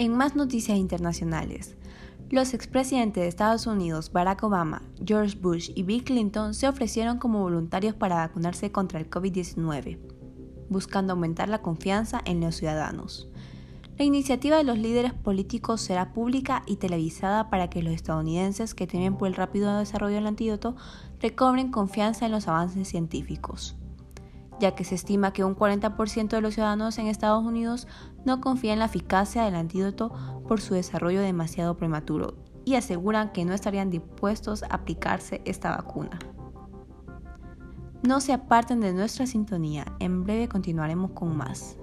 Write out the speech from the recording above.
En más noticias internacionales, los expresidentes de Estados Unidos Barack Obama, George Bush y Bill Clinton se ofrecieron como voluntarios para vacunarse contra el COVID-19, buscando aumentar la confianza en los ciudadanos. La iniciativa de los líderes políticos será pública y televisada para que los estadounidenses que temen por el rápido desarrollo del antídoto recobren confianza en los avances científicos ya que se estima que un 40% de los ciudadanos en Estados Unidos no confían en la eficacia del antídoto por su desarrollo demasiado prematuro y aseguran que no estarían dispuestos a aplicarse esta vacuna. No se aparten de nuestra sintonía, en breve continuaremos con más.